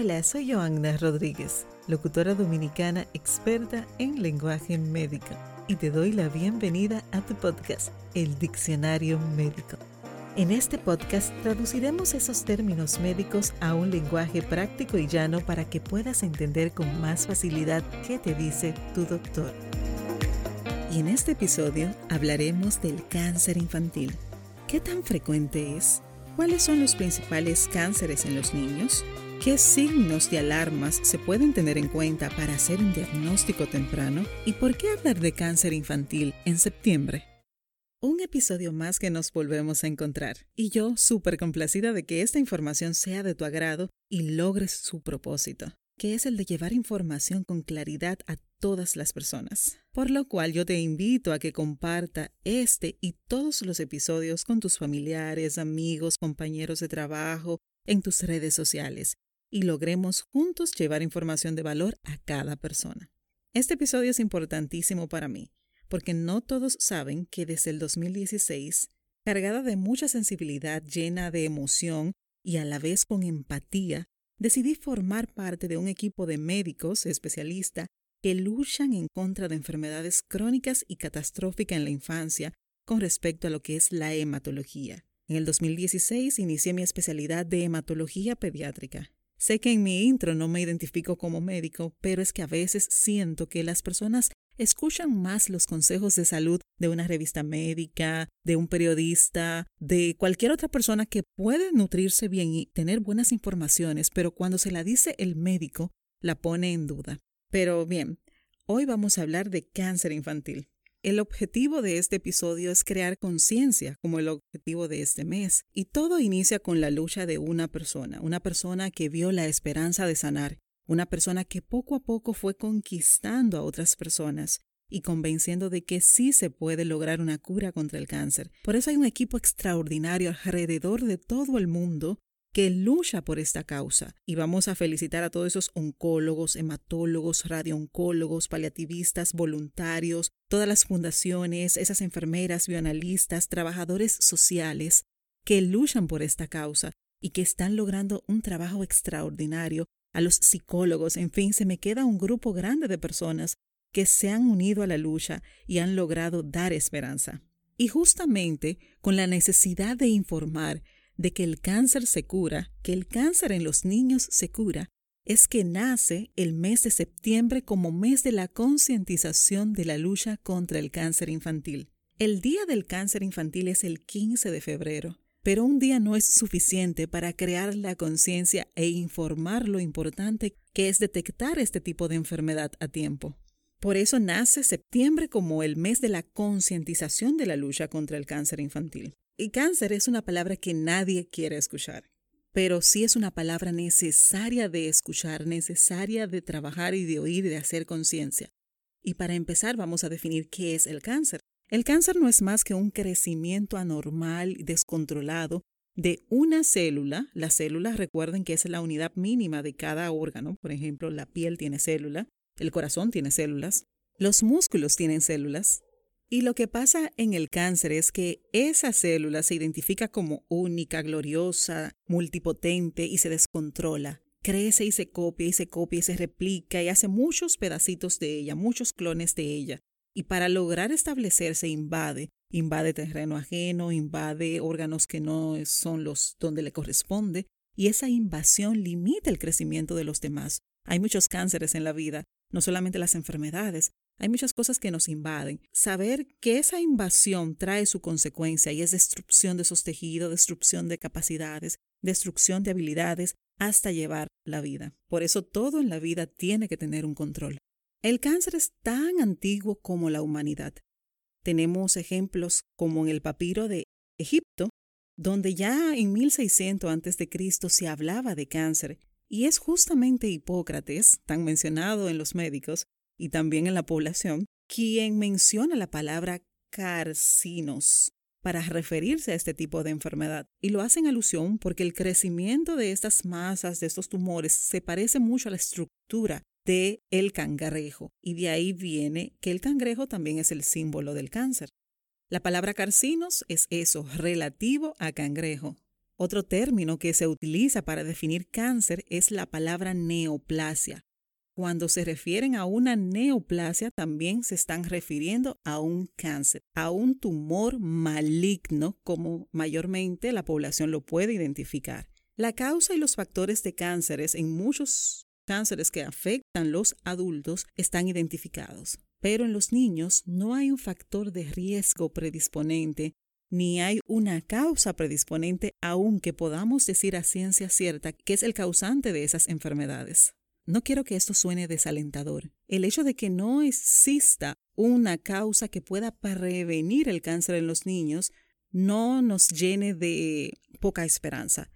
Hola, soy Joanna Rodríguez, locutora dominicana experta en lenguaje médico, y te doy la bienvenida a tu podcast, El Diccionario Médico. En este podcast traduciremos esos términos médicos a un lenguaje práctico y llano para que puedas entender con más facilidad qué te dice tu doctor. Y en este episodio hablaremos del cáncer infantil. ¿Qué tan frecuente es? ¿Cuáles son los principales cánceres en los niños? ¿Qué signos de alarmas se pueden tener en cuenta para hacer un diagnóstico temprano? ¿Y por qué hablar de cáncer infantil en septiembre? Un episodio más que nos volvemos a encontrar y yo súper complacida de que esta información sea de tu agrado y logres su propósito, que es el de llevar información con claridad a todas las personas. Por lo cual yo te invito a que comparta este y todos los episodios con tus familiares, amigos, compañeros de trabajo, en tus redes sociales y logremos juntos llevar información de valor a cada persona. Este episodio es importantísimo para mí porque no todos saben que desde el 2016, cargada de mucha sensibilidad, llena de emoción y a la vez con empatía, decidí formar parte de un equipo de médicos especialistas que luchan en contra de enfermedades crónicas y catastróficas en la infancia con respecto a lo que es la hematología. En el 2016 inicié mi especialidad de hematología pediátrica. Sé que en mi intro no me identifico como médico, pero es que a veces siento que las personas escuchan más los consejos de salud de una revista médica, de un periodista, de cualquier otra persona que puede nutrirse bien y tener buenas informaciones, pero cuando se la dice el médico, la pone en duda. Pero bien, hoy vamos a hablar de cáncer infantil. El objetivo de este episodio es crear conciencia, como el objetivo de este mes, y todo inicia con la lucha de una persona, una persona que vio la esperanza de sanar una persona que poco a poco fue conquistando a otras personas y convenciendo de que sí se puede lograr una cura contra el cáncer. Por eso hay un equipo extraordinario alrededor de todo el mundo que lucha por esta causa. Y vamos a felicitar a todos esos oncólogos, hematólogos, radiooncólogos, paliativistas, voluntarios, todas las fundaciones, esas enfermeras, bioanalistas, trabajadores sociales que luchan por esta causa y que están logrando un trabajo extraordinario a los psicólogos, en fin, se me queda un grupo grande de personas que se han unido a la lucha y han logrado dar esperanza. Y justamente con la necesidad de informar de que el cáncer se cura, que el cáncer en los niños se cura, es que nace el mes de septiembre como mes de la concientización de la lucha contra el cáncer infantil. El Día del Cáncer Infantil es el 15 de febrero pero un día no es suficiente para crear la conciencia e informar lo importante que es detectar este tipo de enfermedad a tiempo. Por eso nace septiembre como el mes de la concientización de la lucha contra el cáncer infantil. Y cáncer es una palabra que nadie quiere escuchar, pero sí es una palabra necesaria de escuchar, necesaria de trabajar y de oír y de hacer conciencia. Y para empezar vamos a definir qué es el cáncer. El cáncer no es más que un crecimiento anormal y descontrolado de una célula. Las células recuerden que es la unidad mínima de cada órgano. Por ejemplo, la piel tiene célula, el corazón tiene células, los músculos tienen células. Y lo que pasa en el cáncer es que esa célula se identifica como única, gloriosa, multipotente y se descontrola. Crece y se copia y se copia y se replica y hace muchos pedacitos de ella, muchos clones de ella y para lograr establecerse invade, invade terreno ajeno, invade órganos que no son los donde le corresponde y esa invasión limita el crecimiento de los demás. Hay muchos cánceres en la vida, no solamente las enfermedades, hay muchas cosas que nos invaden. Saber que esa invasión trae su consecuencia y es destrucción de esos tejidos, destrucción de capacidades, destrucción de habilidades, hasta llevar la vida. Por eso todo en la vida tiene que tener un control. El cáncer es tan antiguo como la humanidad. Tenemos ejemplos como en el papiro de Egipto, donde ya en 1600 a.C. se hablaba de cáncer, y es justamente Hipócrates, tan mencionado en los médicos y también en la población, quien menciona la palabra carcinos para referirse a este tipo de enfermedad. Y lo hace en alusión porque el crecimiento de estas masas, de estos tumores, se parece mucho a la estructura de el cangrejo y de ahí viene que el cangrejo también es el símbolo del cáncer. La palabra carcinos es eso, relativo a cangrejo. Otro término que se utiliza para definir cáncer es la palabra neoplasia. Cuando se refieren a una neoplasia, también se están refiriendo a un cáncer, a un tumor maligno, como mayormente la población lo puede identificar. La causa y los factores de cánceres en muchos cánceres que afectan los adultos están identificados, pero en los niños no hay un factor de riesgo predisponente ni hay una causa predisponente aunque podamos decir a ciencia cierta que es el causante de esas enfermedades. No quiero que esto suene desalentador. El hecho de que no exista una causa que pueda prevenir el cáncer en los niños no nos llene de poca esperanza,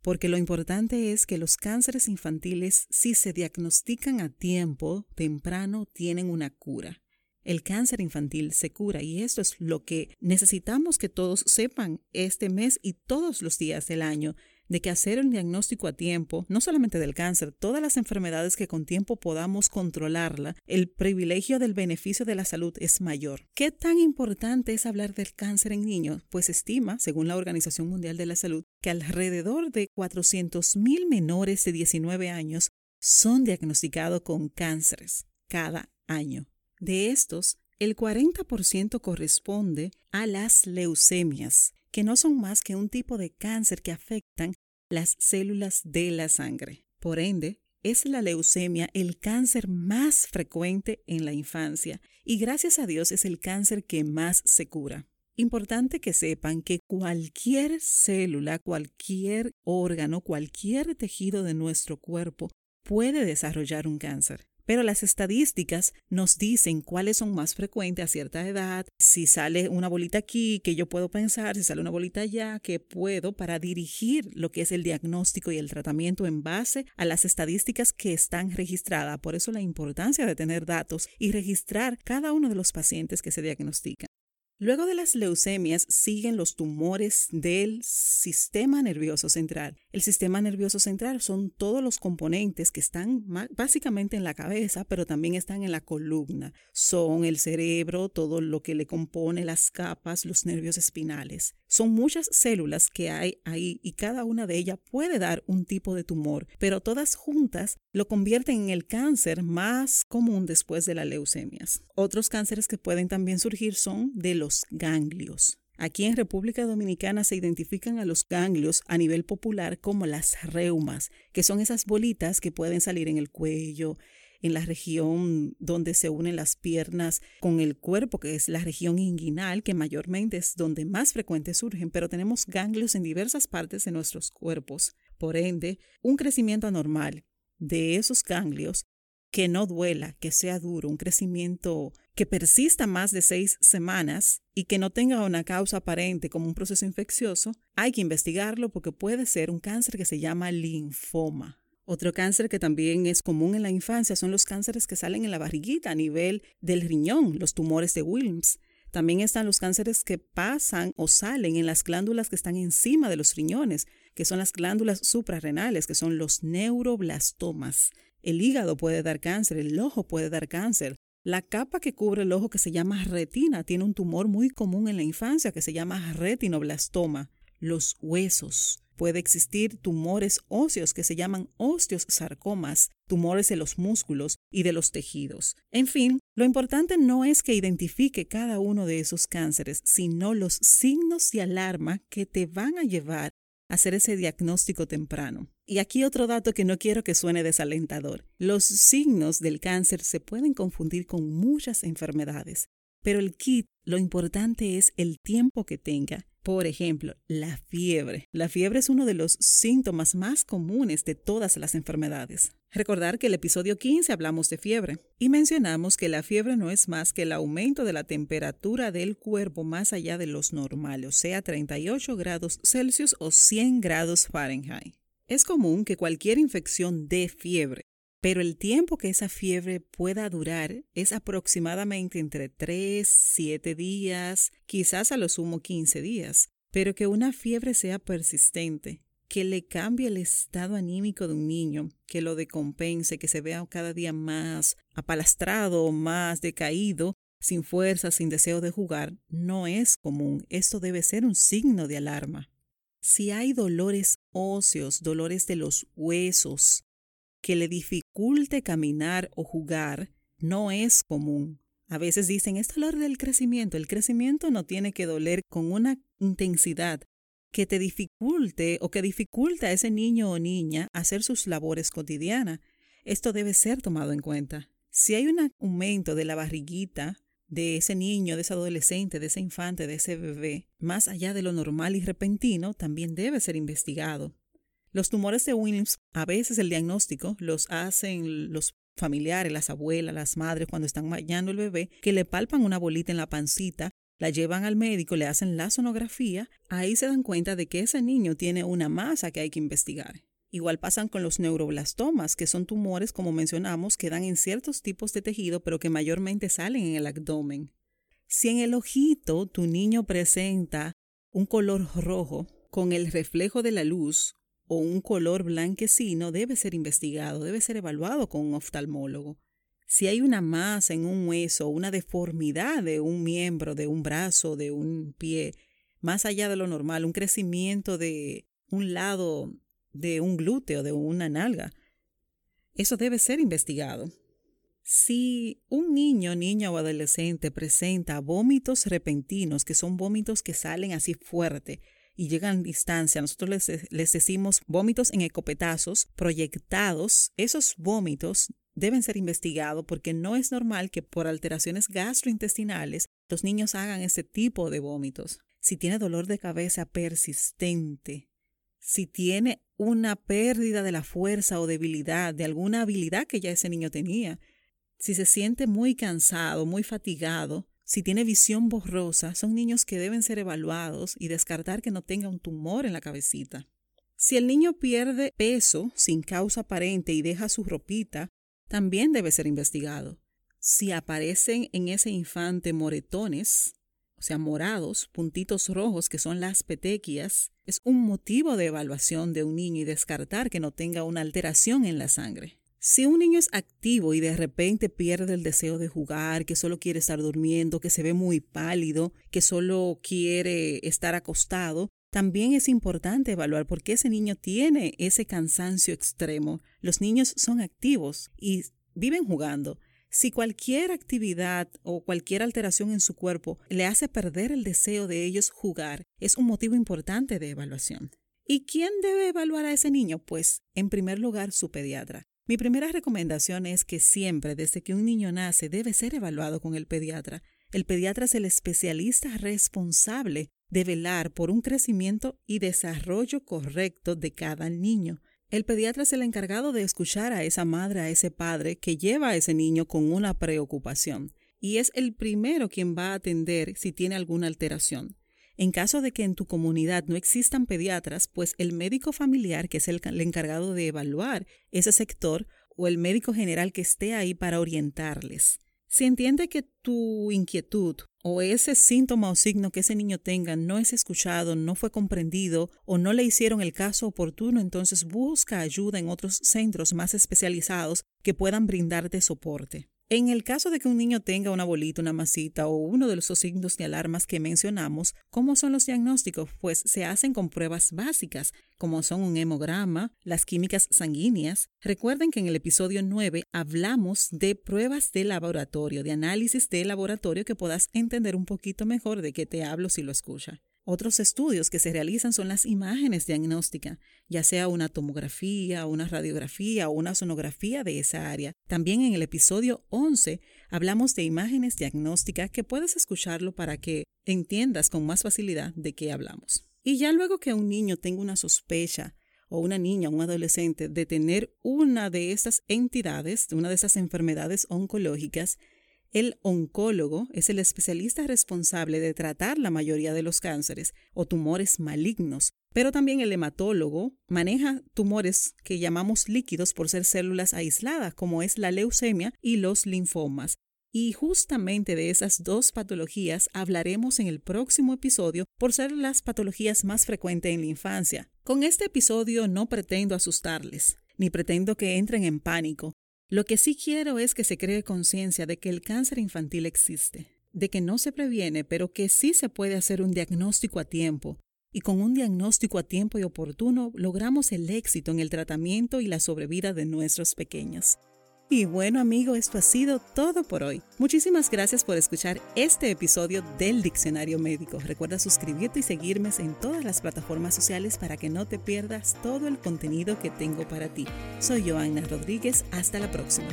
porque lo importante es que los cánceres infantiles, si se diagnostican a tiempo, temprano, tienen una cura. El cáncer infantil se cura y esto es lo que necesitamos que todos sepan este mes y todos los días del año de que hacer un diagnóstico a tiempo, no solamente del cáncer, todas las enfermedades que con tiempo podamos controlarla, el privilegio del beneficio de la salud es mayor. ¿Qué tan importante es hablar del cáncer en niños? Pues estima, según la Organización Mundial de la Salud, que alrededor de 400.000 menores de 19 años son diagnosticados con cánceres cada año. De estos, el 40% corresponde a las leucemias, que no son más que un tipo de cáncer que afectan las células de la sangre. Por ende, es la leucemia el cáncer más frecuente en la infancia y gracias a Dios es el cáncer que más se cura. Importante que sepan que cualquier célula, cualquier órgano, cualquier tejido de nuestro cuerpo puede desarrollar un cáncer. Pero las estadísticas nos dicen cuáles son más frecuentes a cierta edad, si sale una bolita aquí, que yo puedo pensar, si sale una bolita allá, que puedo para dirigir lo que es el diagnóstico y el tratamiento en base a las estadísticas que están registradas. Por eso la importancia de tener datos y registrar cada uno de los pacientes que se diagnostican. Luego de las leucemias siguen los tumores del sistema nervioso central. El sistema nervioso central son todos los componentes que están básicamente en la cabeza, pero también están en la columna. Son el cerebro, todo lo que le compone, las capas, los nervios espinales. Son muchas células que hay ahí y cada una de ellas puede dar un tipo de tumor, pero todas juntas lo convierten en el cáncer más común después de las leucemias. Otros cánceres que pueden también surgir son de los ganglios. Aquí en República Dominicana se identifican a los ganglios a nivel popular como las reumas, que son esas bolitas que pueden salir en el cuello, en la región donde se unen las piernas con el cuerpo, que es la región inguinal, que mayormente es donde más frecuente surgen, pero tenemos ganglios en diversas partes de nuestros cuerpos. Por ende, un crecimiento anormal de esos ganglios que no duela, que sea duro, un crecimiento que persista más de seis semanas y que no tenga una causa aparente como un proceso infeccioso, hay que investigarlo porque puede ser un cáncer que se llama linfoma. Otro cáncer que también es común en la infancia son los cánceres que salen en la barriguita a nivel del riñón, los tumores de Wilms. También están los cánceres que pasan o salen en las glándulas que están encima de los riñones, que son las glándulas suprarrenales, que son los neuroblastomas. El hígado puede dar cáncer, el ojo puede dar cáncer. La capa que cubre el ojo que se llama retina tiene un tumor muy común en la infancia que se llama retinoblastoma. Los huesos. Puede existir tumores óseos que se llaman osteosarcomas, tumores de los músculos y de los tejidos. En fin, lo importante no es que identifique cada uno de esos cánceres, sino los signos de alarma que te van a llevar hacer ese diagnóstico temprano. Y aquí otro dato que no quiero que suene desalentador. Los signos del cáncer se pueden confundir con muchas enfermedades, pero el kit, lo importante es el tiempo que tenga por ejemplo, la fiebre. La fiebre es uno de los síntomas más comunes de todas las enfermedades. Recordar que el episodio 15 hablamos de fiebre y mencionamos que la fiebre no es más que el aumento de la temperatura del cuerpo más allá de los normales, o sea, 38 grados Celsius o 100 grados Fahrenheit. Es común que cualquier infección dé fiebre, pero el tiempo que esa fiebre pueda durar es aproximadamente entre 3, 7 días, quizás a lo sumo 15 días, pero que una fiebre sea persistente, que le cambie el estado anímico de un niño, que lo decompense, que se vea cada día más apalastrado, más decaído, sin fuerza, sin deseo de jugar, no es común. Esto debe ser un signo de alarma. Si hay dolores óseos, dolores de los huesos, que le dificulte caminar o jugar, no es común. A veces dicen, es dolor del crecimiento. El crecimiento no tiene que doler con una intensidad que te dificulte o que dificulta a ese niño o niña hacer sus labores cotidianas. Esto debe ser tomado en cuenta. Si hay un aumento de la barriguita de ese niño, de ese adolescente, de ese infante, de ese bebé, más allá de lo normal y repentino, también debe ser investigado. Los tumores de Williams, a veces el diagnóstico los hacen los familiares, las abuelas, las madres, cuando están bañando el bebé, que le palpan una bolita en la pancita, la llevan al médico, le hacen la sonografía, ahí se dan cuenta de que ese niño tiene una masa que hay que investigar. Igual pasan con los neuroblastomas, que son tumores, como mencionamos, que dan en ciertos tipos de tejido, pero que mayormente salen en el abdomen. Si en el ojito tu niño presenta un color rojo con el reflejo de la luz o un color blanquecino debe ser investigado, debe ser evaluado con un oftalmólogo. Si hay una masa en un hueso, una deformidad de un miembro, de un brazo, de un pie, más allá de lo normal, un crecimiento de un lado de un glúteo, de una nalga, eso debe ser investigado. Si un niño, niña o adolescente presenta vómitos repentinos, que son vómitos que salen así fuerte, y llegan a distancia. Nosotros les, les decimos vómitos en ecopetazos proyectados. Esos vómitos deben ser investigados porque no es normal que por alteraciones gastrointestinales los niños hagan ese tipo de vómitos. Si tiene dolor de cabeza persistente, si tiene una pérdida de la fuerza o debilidad, de alguna habilidad que ya ese niño tenía, si se siente muy cansado, muy fatigado, si tiene visión borrosa, son niños que deben ser evaluados y descartar que no tenga un tumor en la cabecita. Si el niño pierde peso sin causa aparente y deja su ropita, también debe ser investigado. Si aparecen en ese infante moretones, o sea, morados, puntitos rojos que son las petequias, es un motivo de evaluación de un niño y descartar que no tenga una alteración en la sangre. Si un niño es activo y de repente pierde el deseo de jugar, que solo quiere estar durmiendo, que se ve muy pálido, que solo quiere estar acostado, también es importante evaluar por qué ese niño tiene ese cansancio extremo. Los niños son activos y viven jugando. Si cualquier actividad o cualquier alteración en su cuerpo le hace perder el deseo de ellos jugar, es un motivo importante de evaluación. ¿Y quién debe evaluar a ese niño? Pues, en primer lugar, su pediatra. Mi primera recomendación es que siempre, desde que un niño nace, debe ser evaluado con el pediatra. El pediatra es el especialista responsable de velar por un crecimiento y desarrollo correcto de cada niño. El pediatra es el encargado de escuchar a esa madre, a ese padre que lleva a ese niño con una preocupación y es el primero quien va a atender si tiene alguna alteración. En caso de que en tu comunidad no existan pediatras, pues el médico familiar, que es el, encargado de evaluar ese sector, o el médico general que esté ahí para orientarles. Si entiende que tu inquietud o ese síntoma o signo que ese niño tenga no es escuchado, no fue comprendido o no le hicieron el caso oportuno, entonces busca ayuda en otros centros más especializados que puedan brindarte soporte. En el caso de que un niño tenga una bolita, una masita o uno de los signos de alarmas que mencionamos, ¿cómo son los diagnósticos? Pues se hacen con pruebas básicas, como son un hemograma, las químicas sanguíneas. Recuerden que en el episodio 9 hablamos de pruebas de laboratorio, de análisis de laboratorio que puedas entender un poquito mejor de qué te hablo si lo escucha. Otros estudios que se realizan son las imágenes diagnósticas, ya sea una tomografía, una radiografía o una sonografía de esa área. También en el episodio 11 hablamos de imágenes diagnósticas que puedes escucharlo para que entiendas con más facilidad de qué hablamos. Y ya luego que un niño tenga una sospecha o una niña un adolescente de tener una de estas entidades, de una de esas enfermedades oncológicas, el oncólogo es el especialista responsable de tratar la mayoría de los cánceres o tumores malignos, pero también el hematólogo maneja tumores que llamamos líquidos por ser células aisladas, como es la leucemia y los linfomas. Y justamente de esas dos patologías hablaremos en el próximo episodio por ser las patologías más frecuentes en la infancia. Con este episodio no pretendo asustarles, ni pretendo que entren en pánico. Lo que sí quiero es que se cree conciencia de que el cáncer infantil existe, de que no se previene, pero que sí se puede hacer un diagnóstico a tiempo, y con un diagnóstico a tiempo y oportuno logramos el éxito en el tratamiento y la sobrevida de nuestros pequeños. Y bueno amigo, esto ha sido todo por hoy. Muchísimas gracias por escuchar este episodio del Diccionario Médico. Recuerda suscribirte y seguirme en todas las plataformas sociales para que no te pierdas todo el contenido que tengo para ti. Soy Joanna Rodríguez, hasta la próxima.